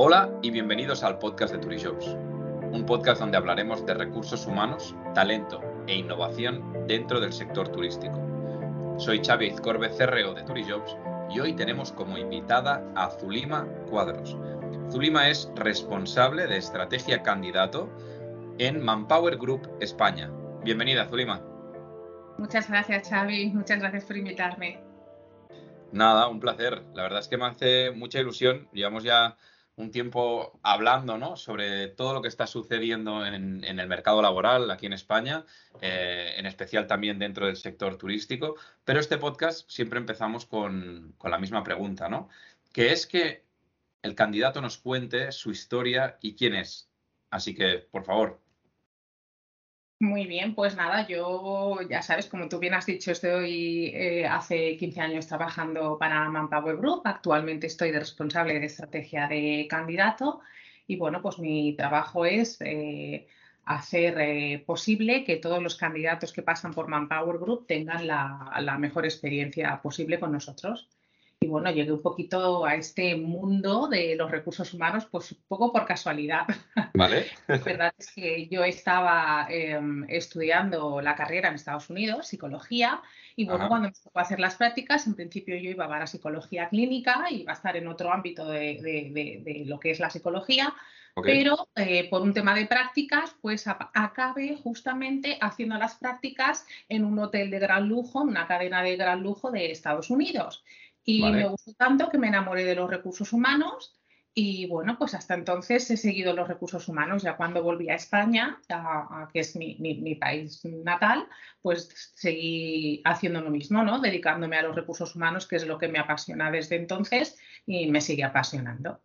Hola y bienvenidos al podcast de Turijobs, un podcast donde hablaremos de recursos humanos, talento e innovación dentro del sector turístico. Soy Xavi Izcorbe, CRO de Turijobs, y hoy tenemos como invitada a Zulima Cuadros. Zulima es responsable de estrategia candidato en Manpower Group España. Bienvenida, Zulima. Muchas gracias, Xavi. Muchas gracias por invitarme. Nada, un placer. La verdad es que me hace mucha ilusión. Llevamos ya un tiempo hablando ¿no? sobre todo lo que está sucediendo en, el mercado laboral aquí en España, eh, en especial también dentro del sector turístico. Pero este podcast siempre empezamos con, con la misma pregunta, ¿no? Que es que el candidato nos cuente su historia y quién es. Así que, por favor, muy bien, pues nada, yo ya sabes, como tú bien has dicho, estoy eh, hace 15 años trabajando para Manpower Group. Actualmente estoy de responsable de estrategia de candidato y bueno, pues mi trabajo es eh, hacer eh, posible que todos los candidatos que pasan por Manpower Group tengan la mejor experiencia posible con nosotros. Y bueno, llegué un poquito a este mundo de los recursos humanos, pues un poco por casualidad. Vale. La verdad es que yo estaba em, estudiando la carrera en Estados Unidos, psicología, y bueno, cuando me tocó hacer las prácticas, en principio yo iba a la psicología clínica, y iba a estar en otro ámbito de, lo que es la psicología, Pero eh, por un tema de prácticas, pues acabé justamente haciendo las prácticas en un hotel de gran lujo, en una cadena de gran lujo de Estados Unidos. Y me gustó tanto que me enamoré de los recursos humanos y bueno, pues hasta entonces he seguido los recursos humanos. Ya cuando volví a España, que es mi, país natal, pues seguí haciendo lo mismo, ¿no? Dedicándome a los recursos humanos, que es lo que me apasiona desde entonces y me sigue apasionando.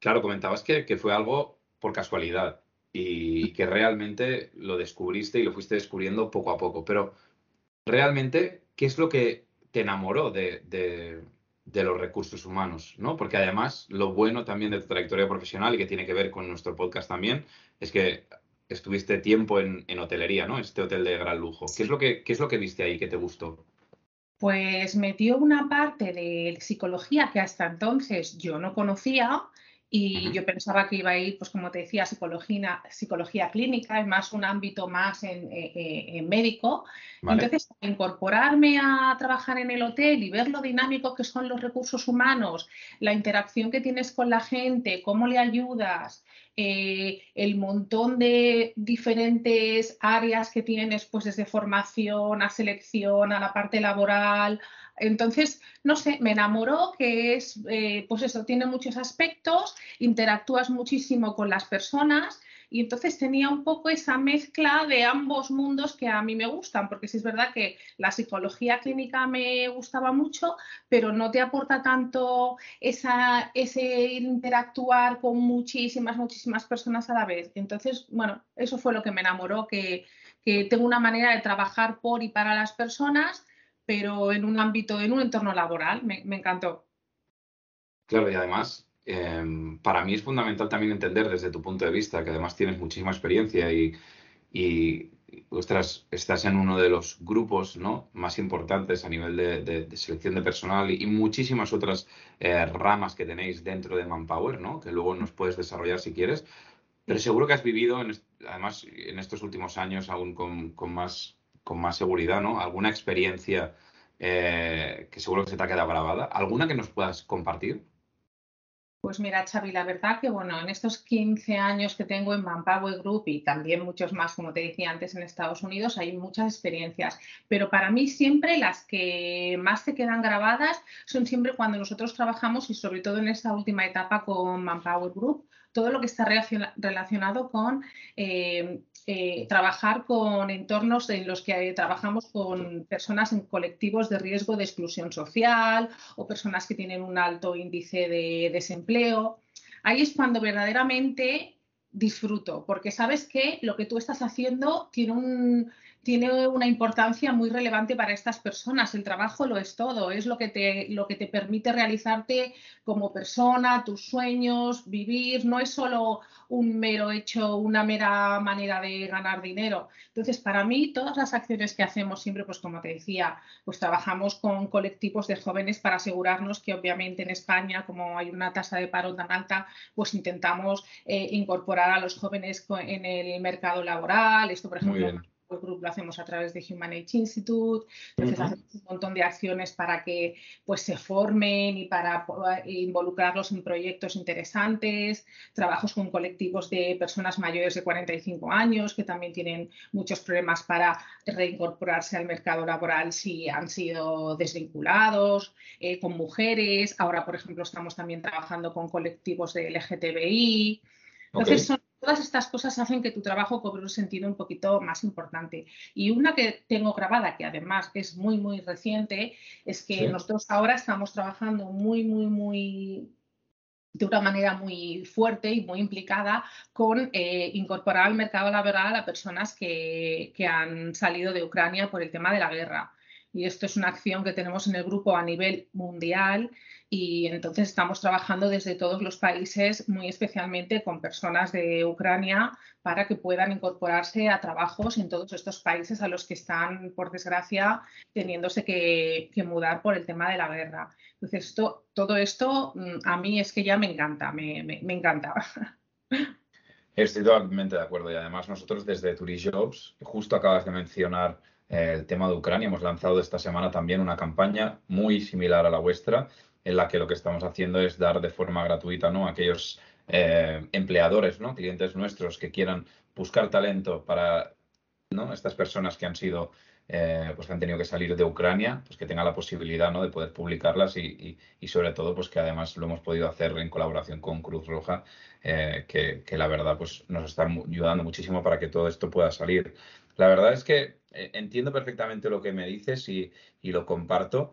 Claro, comentabas que, que fue algo por casualidad y que realmente lo descubriste y lo fuiste descubriendo poco a poco. Pero realmente, ¿qué es lo que te enamoró de, los recursos humanos, ¿no? Porque además lo bueno también de tu trayectoria profesional y que tiene que ver con nuestro podcast también es que estuviste tiempo en, hotelería, ¿no? Este hotel de gran lujo. ¿Qué es lo que, qué es lo que viste ahí que te gustó? Pues metió una parte de psicología que hasta entonces yo no conocía y yo pensaba que iba a ir, pues como te decía, psicología, psicología clínica, es más un ámbito más en, eh, eh, médico. Entonces, incorporarme a trabajar en el hotel y ver lo dinámico que son los recursos humanos, la interacción que tienes con la gente, cómo le ayudas, eh, el montón de diferentes áreas que tienes, pues desde formación a selección, a la parte laboral, entonces, no sé, me enamoró que es, eh, pues eso, tiene muchos aspectos, interactúas muchísimo con las personas y entonces tenía un poco esa mezcla de ambos mundos que a mí me gustan, porque sí es verdad que la psicología clínica me gustaba mucho, pero no te aporta tanto esa, ese interactuar con muchísimas, muchísimas personas a la vez. Entonces, bueno, eso fue lo que me enamoró, que, que tengo una manera de trabajar por y para las personas pero en un ámbito, en un entorno laboral. Me, encantó. Claro, y además, em, para mí es fundamental también entender desde tu punto de vista, que además tienes muchísima experiencia y, y estás en uno de los grupos ¿no? más importantes a nivel de, selección de personal y, muchísimas otras eh, ramas que tenéis dentro de Manpower, ¿no? que luego nos puedes desarrollar si quieres. Pero seguro que has vivido, además, en estos últimos años aún con más con más seguridad, ¿no? ¿Alguna experiencia eh, que seguro que se te ha quedado grabada? ¿Alguna que nos puedas compartir? Pues mira, Xavi, la verdad que bueno, en estos 15 años que tengo en Manpower Group y también muchos más, como te decía antes, en Estados Unidos, hay muchas experiencias. Pero para mí siempre las que más te quedan grabadas son siempre cuando nosotros trabajamos y sobre todo en esta última etapa con Manpower Group, todo lo que está relacionado con eh, eh, trabajar con entornos en los que trabajamos con personas en colectivos de riesgo de exclusión social o personas que tienen un alto índice de desempleo. Ahí es cuando verdaderamente disfruto, porque sabes que lo que tú estás haciendo tiene un, tiene una importancia muy relevante para estas personas. El trabajo lo es todo, es lo que te, lo que te permite realizarte como persona, tus sueños, vivir, no es solo un mero hecho, una mera manera de ganar dinero. Entonces, para mí, todas las acciones que hacemos siempre, pues como te decía, pues trabajamos con colectivos de jóvenes para asegurarnos que obviamente en España, como hay una tasa de paro tan alta, pues intentamos eh, incorporar a los jóvenes en el mercado laboral. Esto, por ejemplo, el grupo lo hacemos a través de Human Age Institute, entonces hacemos un montón de acciones para que pues se formen y para involucrarlos en proyectos interesantes, trabajos con colectivos de personas mayores de 45 años que también tienen muchos problemas para reincorporarse al mercado laboral si han sido desvinculados, eh, con mujeres, ahora por ejemplo estamos también trabajando con colectivos de LGTBI. Entonces son Todas estas cosas hacen que tu trabajo cobre un sentido un poquito más importante. Y una que tengo grabada, que además es muy, muy reciente, es que nosotros ahora estamos trabajando muy, muy, muy de una manera muy fuerte y muy implicada con eh, incorporar al mercado laboral a personas que, que han salido de Ucrania por el tema de la guerra. Y esto es una acción que tenemos en el grupo a nivel mundial y entonces estamos trabajando desde todos los países, muy especialmente con personas de Ucrania, para que puedan incorporarse a trabajos en todos estos países a los que están, por desgracia, teniéndose que, mudar por el tema de la guerra. Entonces, esto, todo esto mm, a mí es que ya me encanta, me, encanta. Estoy totalmente de acuerdo y además nosotros desde Turijobs, justo acabas de mencionar el tema de Ucrania, hemos lanzado esta semana también una campaña muy similar a la vuestra en la que lo que estamos haciendo es dar de forma gratuita ¿no? a aquellos eh, empleadores, ¿no? clientes nuestros que quieran buscar talento para ¿no? estas personas que han sido eh, pues que han tenido que salir de Ucrania, pues que tengan la posibilidad ¿no? de poder publicarlas y, y, sobre todo pues que además lo hemos podido hacer en colaboración con Cruz Roja, eh, que, que, la verdad pues nos está ayudando muchísimo para que todo esto pueda salir. La verdad es que entiendo perfectamente lo que me dices y, y lo comparto.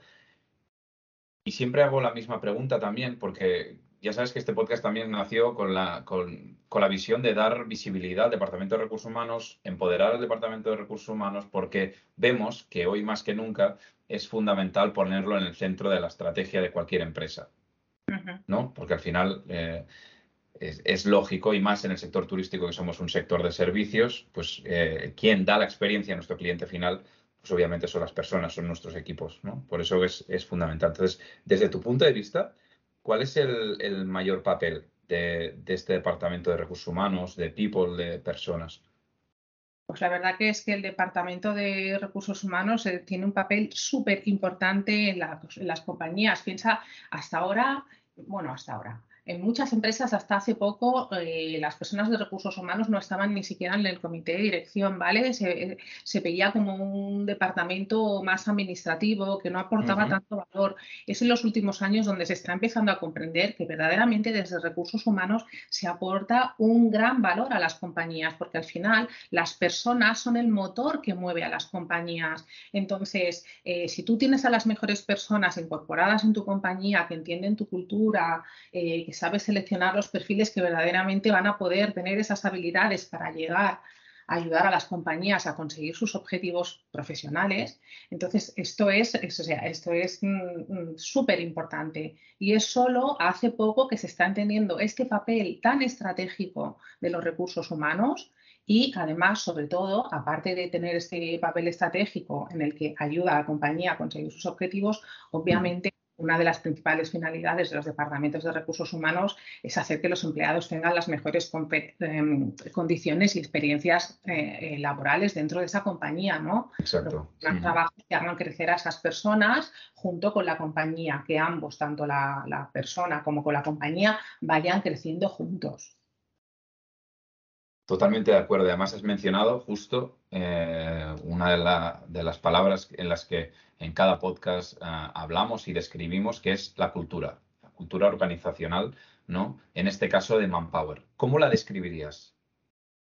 Y siempre hago la misma pregunta también, porque ya sabes que este podcast también nació con la, con, la visión de dar visibilidad al Departamento de Recursos Humanos, empoderar al Departamento de Recursos Humanos, porque vemos que hoy más que nunca es fundamental ponerlo en el centro de la estrategia de cualquier empresa. ¿no? Porque al final eh, es, lógico, y más en el sector turístico, que somos un sector de servicios, pues eh, quien da la experiencia a nuestro cliente final pues obviamente son las personas, son nuestros equipos, ¿no? Por eso es, fundamental. Entonces, desde tu punto de vista, ¿cuál es el, mayor papel de, este departamento de recursos humanos, de people, de personas? Pues la verdad que es que el Departamento de Recursos Humanos eh, tiene un papel súper importante en, las compañías. Piensa, hasta ahora, bueno, hasta ahora, en muchas empresas hasta hace poco eh, las personas de recursos humanos no estaban ni siquiera en el comité de dirección, ¿vale? Se, veía como un departamento más administrativo que no aportaba tanto valor. Es en los últimos años donde se está empezando a comprender que verdaderamente desde recursos humanos se aporta un gran valor a las compañías, porque al final las personas son el motor que mueve a las compañías. Entonces, eh, si tú tienes a las mejores personas incorporadas en tu compañía, que entienden tu cultura, eh, que sabe seleccionar los perfiles que verdaderamente van a poder tener esas habilidades para llegar a ayudar a las compañías a conseguir sus objetivos profesionales. Entonces, esto es, sea, esto es mm, mm, súper importante y es solo hace poco que se está entendiendo este papel tan estratégico de los recursos humanos y además, sobre todo, aparte de tener este papel estratégico en el que ayuda a la compañía a conseguir sus objetivos, obviamente una de las principales finalidades de los departamentos de recursos humanos es hacer que los empleados tengan las mejores em, condiciones y experiencias eh, eh, laborales dentro de esa compañía, ¿no? Exacto. Trabajos que hagan crecer a esas personas junto con la compañía, que ambos, tanto la, la persona como con la compañía, vayan creciendo juntos. Totalmente de acuerdo. Además, has mencionado justo eh, una de, las palabras en las que en cada podcast eh, hablamos y describimos, que es la cultura, la cultura organizacional, ¿no? En este caso de Manpower. ¿Cómo la describirías?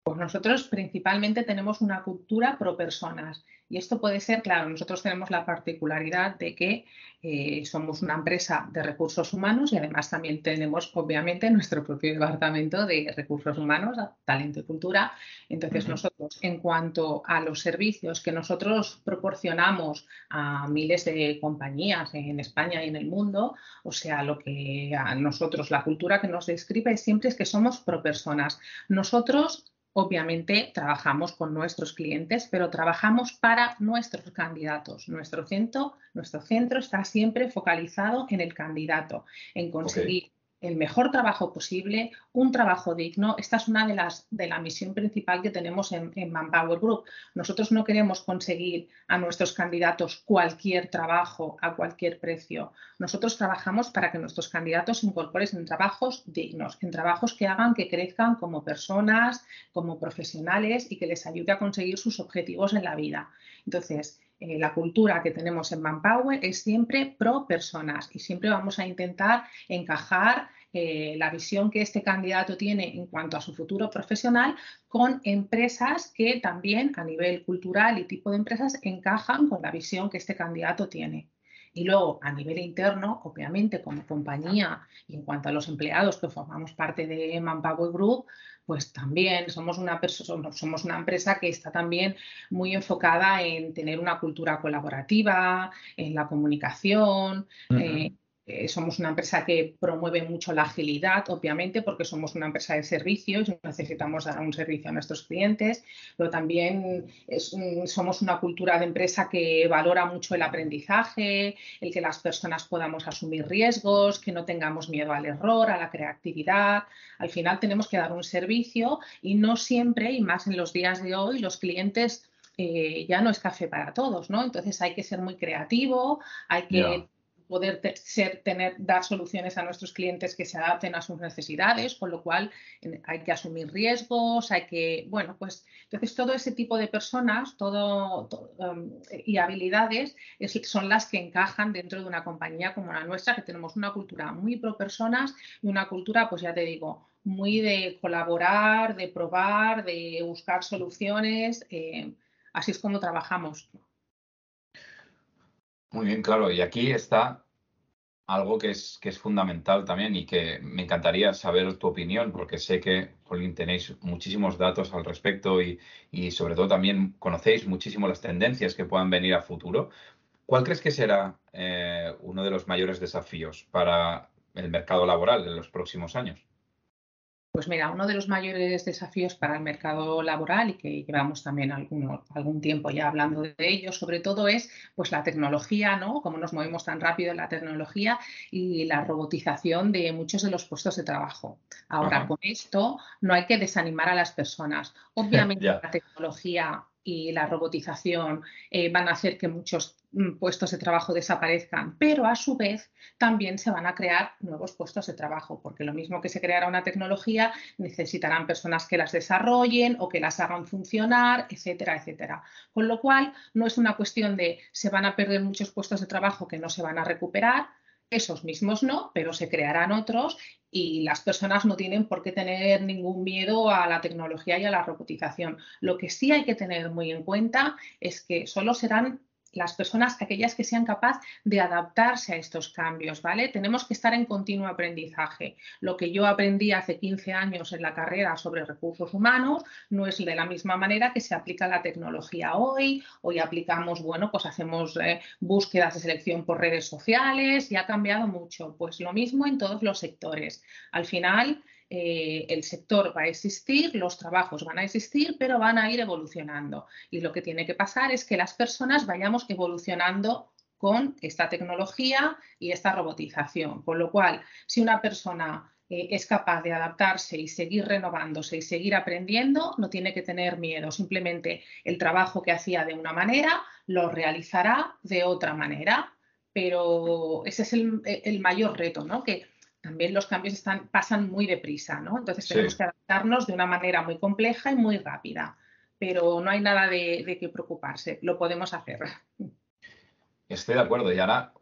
Pues nosotros principalmente tenemos una cultura pro personas y esto puede ser, claro, nosotros tenemos la particularidad de que eh, somos una empresa de recursos humanos y además también tenemos, obviamente, nuestro propio departamento de recursos humanos, talento y cultura. Entonces, nosotros, en cuanto a los servicios que nosotros proporcionamos a miles de compañías en España y en el mundo, o sea, lo que a nosotros, la cultura que nos describe siempre es que somos pro personas. Nosotros Obviamente trabajamos con nuestros clientes, pero trabajamos para nuestros candidatos. Nuestro centro, nuestro centro está siempre focalizado en el candidato, en conseguir el mejor trabajo posible, un trabajo digno. Esta es una de las de la misión principal que tenemos en, Manpower Group. Nosotros no queremos conseguir a nuestros candidatos cualquier trabajo a cualquier precio. Nosotros trabajamos para que nuestros candidatos se incorporen en trabajos dignos, en trabajos que hagan que crezcan como personas, como profesionales y que les ayude a conseguir sus objetivos en la vida. Entonces, eh, la cultura que tenemos en Manpower es siempre pro personas y siempre vamos a intentar encajar eh, la visión que este candidato tiene en cuanto a su futuro profesional con empresas que también a nivel cultural y tipo de empresas encajan con la visión que este candidato tiene. Y luego, a nivel interno, obviamente, como compañía y en cuanto a los empleados que formamos parte de Manpower Group, pues también somos una, somos una empresa que está también muy enfocada en tener una cultura colaborativa, en la comunicación, eh, somos una empresa que promueve mucho la agilidad, obviamente, porque somos una empresa de servicios necesitamos dar un servicio a nuestros clientes, pero también somos una cultura de empresa que valora mucho el aprendizaje, el que las personas podamos asumir riesgos, que no tengamos miedo al error, a la creatividad. Al final tenemos que dar un servicio y no siempre, y más en los días de hoy, los clientes eh, ya no es café para todos, ¿no? Entonces hay que ser muy creativo, hay que poder ser, tener, dar soluciones a nuestros clientes que se adapten a sus necesidades, con lo cual hay que asumir riesgos, hay que, bueno, pues entonces todo ese tipo de personas todo, um, y habilidades son las que encajan dentro de una compañía como la nuestra, que tenemos una cultura muy pro personas y una cultura, pues ya te digo, muy de colaborar, de probar, de buscar soluciones. Eh, así es como trabajamos. Muy bien, claro. Y aquí está algo que es, que es fundamental también y que me encantaría saber tu opinión, porque sé que, Colin, tenéis muchísimos datos al respecto y, sobre todo también conocéis muchísimo las tendencias que puedan venir a futuro. ¿Cuál crees que será eh, uno de los mayores desafíos para el mercado laboral en los próximos años? Pues mira, uno de los mayores desafíos para el mercado laboral y que llevamos también algún tiempo ya hablando de ello, sobre todo es pues la tecnología, ¿no? Cómo nos movemos tan rápido en la tecnología y la robotización de muchos de los puestos de trabajo. Ahora, con esto no hay que desanimar a las personas. Obviamente la tecnología y la robotización eh, van a hacer que muchos mm, puestos de trabajo desaparezcan, pero a su vez también se van a crear nuevos puestos de trabajo, porque lo mismo que se creará una tecnología, necesitarán personas que las desarrollen o que las hagan funcionar, etcétera, etcétera. Con lo cual, no es una cuestión de se van a perder muchos puestos de trabajo que no se van a recuperar, esos mismos no, pero se crearán otros y las personas no tienen por qué tener ningún miedo a la tecnología y a la robotización. Lo que sí hay que tener muy en cuenta es que solo serán las personas, aquellas que sean capaces de adaptarse a estos cambios, ¿vale? Tenemos que estar en continuo aprendizaje. Lo que yo aprendí hace 15 años en la carrera sobre recursos humanos no es de la misma manera que se aplica la tecnología hoy. Hoy aplicamos, bueno, pues hacemos eh, búsquedas de selección por redes sociales y ha cambiado mucho. Pues lo mismo en todos los sectores. Al final, eh, el sector va a existir, los trabajos van a existir, pero van a ir evolucionando. Y lo que tiene que pasar es que las personas vayamos evolucionando con esta tecnología y esta robotización. Con lo cual, si una persona eh, es capaz de adaptarse y seguir renovándose y seguir aprendiendo, no tiene que tener miedo. Simplemente el trabajo que hacía de una manera lo realizará de otra manera. Pero ese es el, mayor reto, ¿no? También los cambios están, pasan muy deprisa, ¿no? Entonces tenemos que adaptarnos de una manera muy compleja y muy rápida, pero no hay nada de, de que preocuparse, lo podemos hacer. Estoy de acuerdo y ahora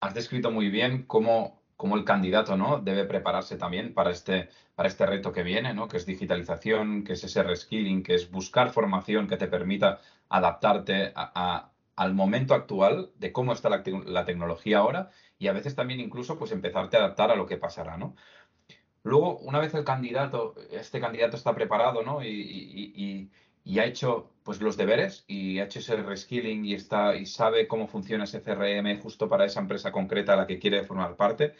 has descrito muy bien cómo cómo el candidato ¿no? debe prepararse también para este, para este reto que viene, ¿no? que es digitalización, que es ese reskilling, que es buscar formación que te permita adaptarte al momento actual de cómo está la, tecnología ahora y a veces también incluso pues empezarte a adaptar a lo que pasará. ¿no? Luego, una vez el candidato, este candidato está preparado ¿no? y, y ha hecho pues los deberes y ha hecho ese reskilling y está y sabe cómo funciona ese CRM justo para esa empresa concreta a la que quiere formar parte.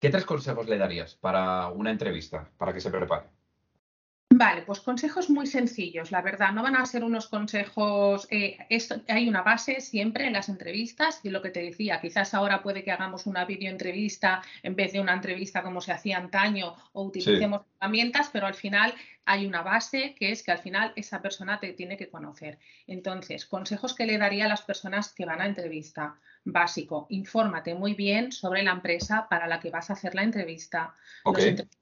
¿Qué tres consejos le darías para una entrevista, para que se prepare? Vale, pues consejos muy sencillos, la verdad, no van a ser unos consejos, eh, hay una base siempre en las entrevistas y lo que te decía, quizás ahora puede que hagamos una videoentrevista en vez de una entrevista como se hacía antaño o utilicemos herramientas, pero al final hay una base que es que al final esa persona te tiene que conocer. Entonces, consejos que le daría a las personas que van a entrevista. Básico, infórmate muy bien sobre la empresa para la que vas a hacer la entrevista los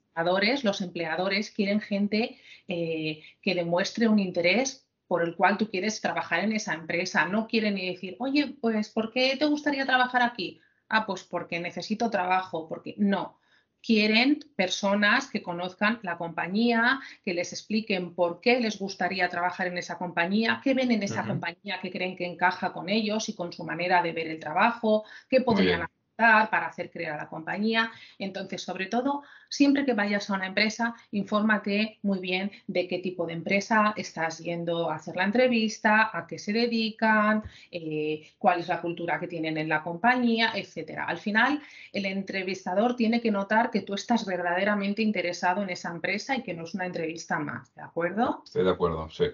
empleadores quieren gente eh, que demuestre un interés por el cual tú quieres trabajar en esa empresa. No quieren ni decir, oye, pues, ¿por qué te gustaría trabajar aquí? Ah, pues porque necesito trabajo, porque no. Quieren personas que conozcan la compañía, que les expliquen por qué les gustaría trabajar en esa compañía, qué ven en esa compañía que creen que encaja con ellos y con su manera de ver el trabajo, qué podrían hacer para hacer crear la compañía. Entonces, sobre todo, siempre que vayas a una empresa, infórmate muy bien de qué tipo de empresa estás yendo a hacer la entrevista, a qué se dedican, eh, cuál es la cultura que tienen en la compañía, etcétera. Al final, el entrevistador tiene que notar que tú estás verdaderamente interesado en esa empresa y que no es una entrevista más, ¿de acuerdo? Estoy de acuerdo, sí.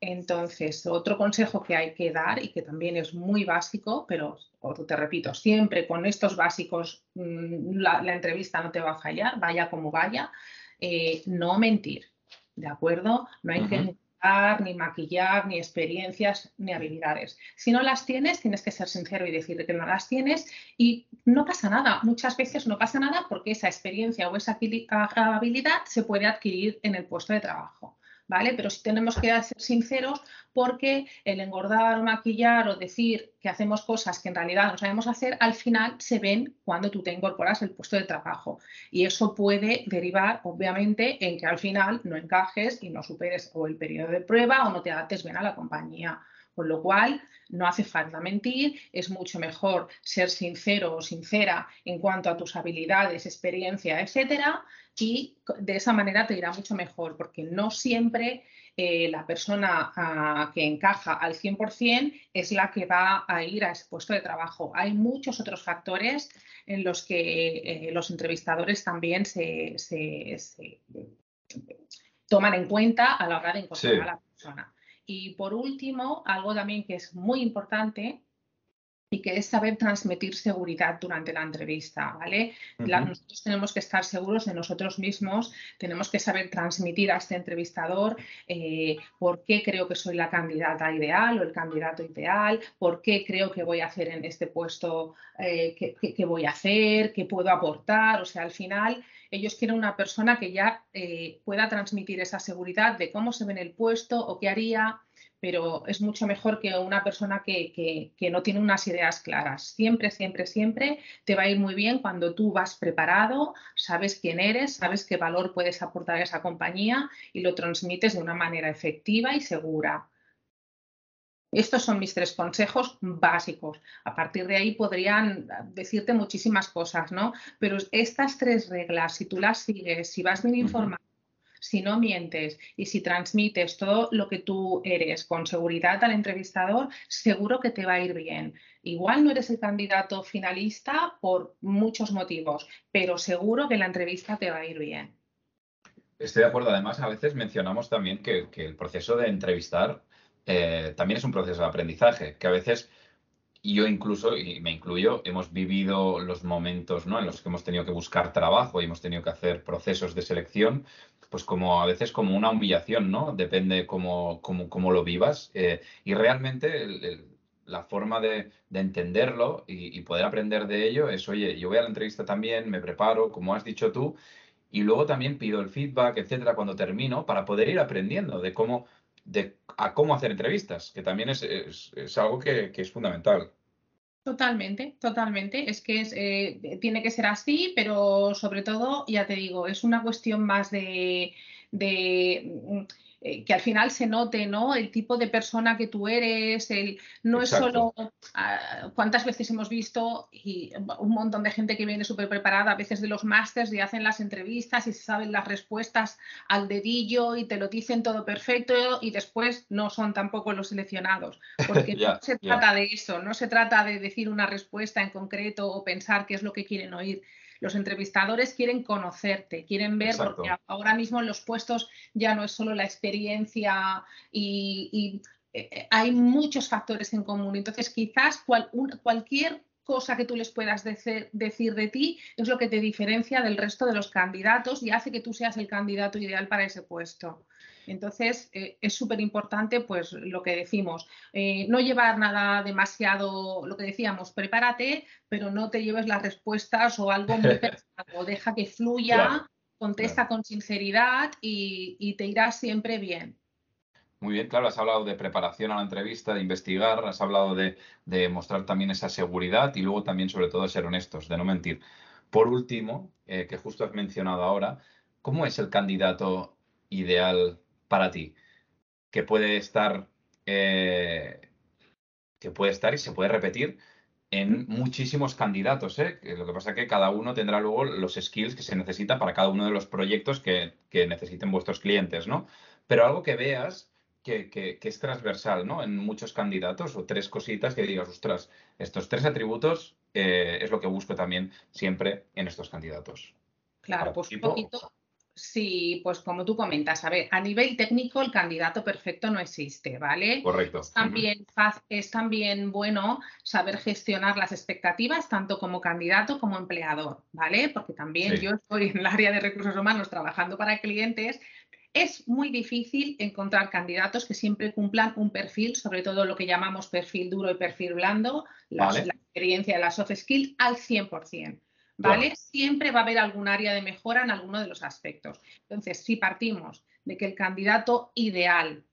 Entonces, otro consejo que hay que dar y que también es muy básico, pero te repito, siempre con estos básicos mm, la, entrevista no te va a fallar, vaya como vaya, eh, no mentir, ¿de acuerdo? No hay que mentir, ni maquillar, ni experiencias, ni habilidades. Si no las tienes, tienes que ser sincero y decir que no las tienes y no pasa nada. Muchas veces no pasa nada porque esa experiencia o esa habilidad se puede adquirir en el puesto de trabajo. ¿Vale? Pero sí tenemos que ser sinceros porque el engordar, maquillar o decir que hacemos cosas que en realidad no sabemos hacer, al final se ven cuando tú te incorporas al puesto de trabajo. Y eso puede derivar, obviamente, en que al final no encajes y no superes o el periodo de prueba o no te adaptes bien a la compañía. Con lo cual, no hace falta mentir, es mucho mejor ser sincero o sincera en cuanto a tus habilidades, experiencia, etcétera, y de esa manera te irá mucho mejor, porque no siempre eh, la persona ah, que encaja al 100% es la que va a ir a ese puesto de trabajo. Hay muchos otros factores en los que eh, los entrevistadores también se, toman en cuenta a la hora de encontrar a la persona. Y por último, algo también que es muy importante y que es saber transmitir seguridad durante la entrevista, ¿vale? nosotros tenemos que estar seguros de nosotros mismos, tenemos que saber transmitir a este entrevistador eh, por qué creo que soy la candidata ideal o el candidato ideal, por qué creo que voy a hacer en este puesto, eh, qué, voy a hacer, qué puedo aportar, o sea, al final ellos quieren una persona que ya eh, pueda transmitir esa seguridad de cómo se ve en el puesto o qué haría, pero es mucho mejor que una persona que, no tiene unas ideas claras. Siempre, siempre, siempre te va a ir muy bien cuando tú vas preparado, sabes quién eres, sabes qué valor puedes aportar a esa compañía y lo transmites de una manera efectiva y segura. Estos son mis tres consejos básicos. A partir de ahí podrían decirte muchísimas cosas, ¿no? Pero estas tres reglas, si tú las sigues, si vas bien informado, si no mientes y si transmites todo lo que tú eres con seguridad al entrevistador, seguro que te va a ir bien. Igual no eres el candidato finalista por muchos motivos, pero seguro que la entrevista te va a ir bien. Estoy de acuerdo. Además, a veces mencionamos también que, el proceso de entrevistar eh, también es un proceso de aprendizaje, que a veces yo incluso, y me incluyo, hemos vivido los momentos ¿no? en los que hemos tenido que buscar trabajo y hemos tenido que hacer procesos de selección, pues como a veces como una humillación, ¿no? Depende cómo, cómo, lo vivas. Eh, y realmente la forma de, entenderlo y, poder aprender de ello es, oye, yo voy a la entrevista también, me preparo, como has dicho tú, y luego también pido el feedback, etcétera, cuando termino, para poder ir aprendiendo de cómo, de a cómo hacer entrevistas, que también es, algo que, es fundamental. Totalmente, totalmente. Es que eh, tiene que ser así, pero sobre todo, ya te digo, es una cuestión más de eh, que al final se note, ¿no? El tipo de persona que tú eres, el, no es solo ah, cuántas veces hemos visto y un montón de gente que viene súper preparada, a veces de los másters y hacen las entrevistas y se saben las respuestas al dedillo y te lo dicen todo perfecto y después no son tampoco los seleccionados, porque no se trata de eso, no se trata de decir una respuesta en concreto o pensar qué es lo que quieren oír los entrevistadores quieren conocerte, quieren ver, porque ahora mismo en los puestos ya no es solo la experiencia y, eh, eh, hay muchos factores en común. Entonces, quizás cualquier cosa que tú les puedas decir, de ti es lo que te diferencia del resto de los candidatos y hace que tú seas el candidato ideal para ese puesto. Entonces, eh, es súper importante, pues, lo que decimos, eh, no llevar nada demasiado, lo que decíamos, prepárate, pero no te lleves las respuestas o algo muy pesado, deja que fluya, contesta con sinceridad y, te irá siempre bien. Muy bien, claro, has hablado de preparación a la entrevista, de investigar, has hablado de, mostrar también esa seguridad y luego también, sobre todo, de ser honestos, de no mentir. Por último, eh, que justo has mencionado ahora, ¿cómo es el candidato ideal para ti, que puede estar, eh, que puede estar y se puede repetir en muchísimos candidatos. ¿eh? Lo que pasa es que cada uno tendrá luego los skills que se necesita para cada uno de los proyectos que, necesiten vuestros clientes, ¿no? Pero algo que veas que, es transversal, ¿no? En muchos candidatos o tres cositas que digas, ostras, estos tres atributos eh, es lo que busco también siempre en estos candidatos. Claro, pues un poquito, Sí, pues como tú comentas, a ver, a nivel técnico el candidato perfecto no existe, ¿vale? Correcto. Es también, es también bueno saber gestionar las expectativas tanto como candidato como empleador, ¿vale? Porque también yo estoy en el área de recursos humanos trabajando para clientes. Es muy difícil encontrar candidatos que siempre cumplan un perfil, sobre todo lo que llamamos perfil duro y perfil blando, la, la experiencia de las soft skills al 100%. ¿Vale? Siempre va a haber algún área de mejora en alguno de los aspectos. Entonces, si partimos de que el candidato ideal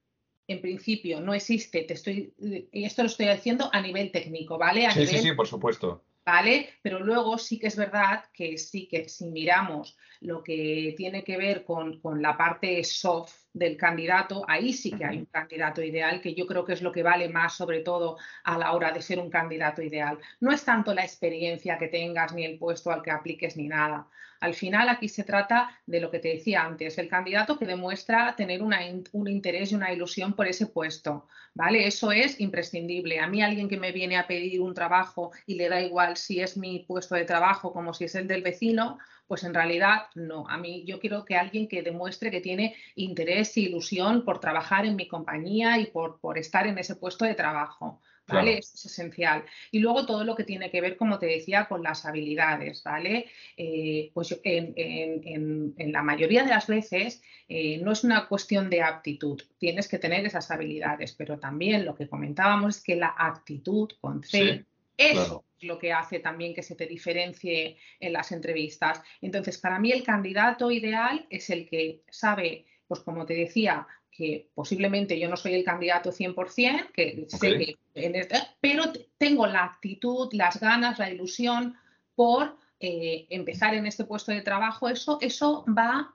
en principio no existe, te estoy, y esto lo estoy diciendo a nivel técnico, ¿vale? sí, sí, sí, por supuesto. ¿Vale? Pero luego sí que es verdad que sí que si miramos lo que tiene que ver con, con la parte soft del candidato, ahí sí que hay un candidato ideal, que yo creo que es lo que vale más, sobre todo a la hora de ser un candidato ideal. No es tanto la experiencia que tengas, ni el puesto al que apliques, ni nada. Al final aquí se trata de lo que te decía antes, el candidato que demuestra tener un interés y una ilusión por ese puesto, ¿vale? Eso es imprescindible. A mí alguien que me viene a pedir un trabajo y le da igual si es mi puesto de trabajo como si es el del vecino, pues en realidad no. A mí yo quiero que alguien que demuestre que tiene interés e ilusión por trabajar en mi compañía y por, por estar en ese puesto de trabajo. ¿Vale? Eso es esencial. Y luego todo lo que tiene que ver, como te decía, con las habilidades, ¿vale? Eh, pues en, la mayoría de las veces eh, no es una cuestión de aptitud, tienes que tener esas habilidades, pero también lo que comentábamos es que la actitud con C eso es lo que hace también que se te diferencie en las entrevistas. Entonces, para mí el candidato ideal es el que sabe, pues como te decía, que posiblemente yo no soy el candidato 100%, que sé que este, pero tengo la actitud, las ganas, la ilusión por eh, empezar en este puesto de trabajo. Eso, eso va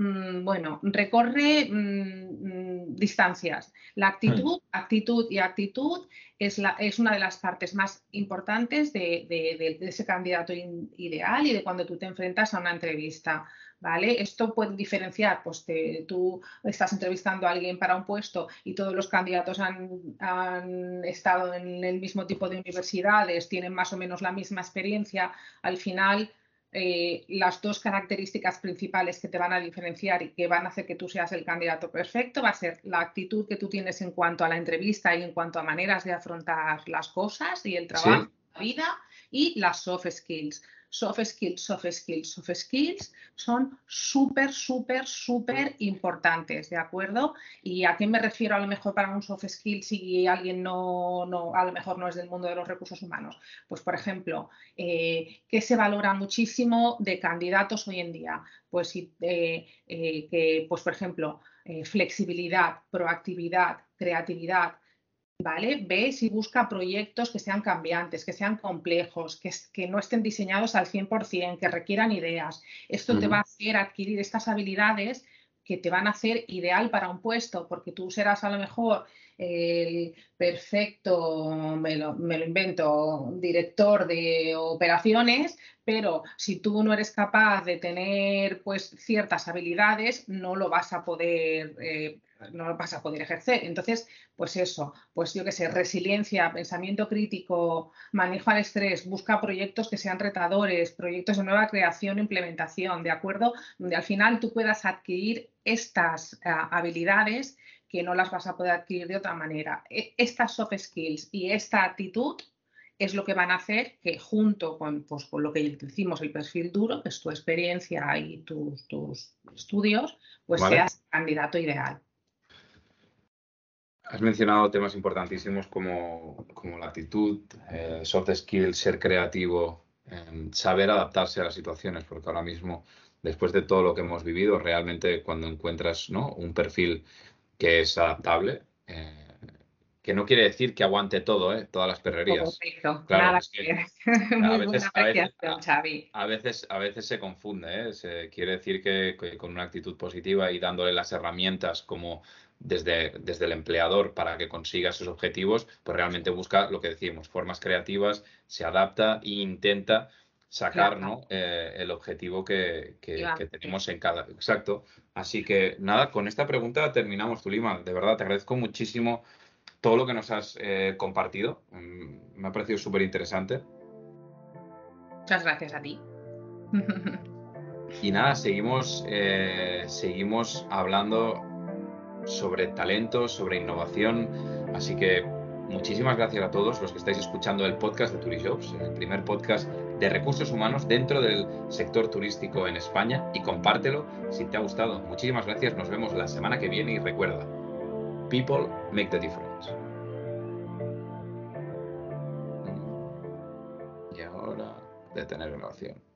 bueno, recorre mm, mm, distancias. La actitud, actitud y actitud es, la, es, una de las partes más importantes de, ese candidato ideal y de cuando tú te enfrentas a una entrevista. ¿Vale? Esto puede diferenciar, pues tú estás entrevistando a alguien para un puesto y todos los candidatos han, han, estado en el mismo tipo de universidades, tienen más o menos la misma experiencia, al final eh, las dos características principales que te van a diferenciar y que van a hacer que tú seas el candidato perfecto va a ser la actitud que tú tienes en cuanto a la entrevista y en cuanto a maneras de afrontar las cosas y el trabajo, la vida y las soft skills soft skills, soft skills, soft skills son súper, súper, súper importantes, ¿de acuerdo? ¿Y a qué me refiero a lo mejor para un soft skill si alguien no, no a lo mejor no es del mundo de los recursos humanos? Pues, por ejemplo, eh, ¿qué se valora muchísimo de candidatos hoy en día? Pues, eh, eh, que, pues por ejemplo, flexibilidad, proactividad, creatividad, ¿vale? Ve si busca proyectos que sean cambiantes, que sean complejos, que, que no estén diseñados al 100%, que requieran ideas. Esto te va a hacer adquirir estas habilidades que te van a hacer ideal para un puesto, porque tú serás a lo mejor el perfecto, me lo, invento, director de operaciones, pero si tú no eres capaz de tener pues ciertas habilidades, no lo vas a poder, eh, no lo vas a poder ejercer. Entonces, pues eso, pues yo qué sé, resiliencia, pensamiento crítico, manejo al estrés, busca proyectos que sean retadores, proyectos de nueva creación e implementación, ¿de acuerdo? Donde al final tú puedas adquirir estas ah, habilidades que no las vas a poder adquirir de otra manera. E, estas soft skills y esta actitud es lo que van a hacer que junto con, pues, con lo que decimos el perfil duro, que es tu experiencia y tus, estudios, pues seas candidato ideal. Has mencionado temas importantísimos como, la actitud, eh, soft skills, ser creativo, em, saber adaptarse a las situaciones, porque ahora mismo, después de todo lo que hemos vivido, realmente cuando encuentras ¿no? un perfil que es adaptable, eh, que no quiere decir que aguante todo, ¿eh? todas las perrerías. Claro, a, veces, a, veces, se confunde, ¿eh? se quiere decir que, con una actitud positiva y dándole las herramientas como desde, desde el empleador para que consiga sus objetivos, pues realmente busca lo que decimos, formas creativas, se adapta e intenta sacar ¿no? Eh, el objetivo que, tenemos en cada. Exacto. Así que nada, con esta pregunta terminamos, Tulima. De verdad, te agradezco muchísimo todo lo que nos has eh, compartido. Mm, me ha parecido súper interesante. Muchas gracias a ti. y nada, seguimos, eh, seguimos hablando sobre talento, sobre innovación. Así que muchísimas gracias a todos los que estáis escuchando el podcast de Turishops, el primer podcast de recursos humanos dentro del sector turístico en España y compártelo si te ha gustado. Muchísimas gracias, nos vemos la semana que viene y recuerda, people make the difference. Y ahora detener grabación.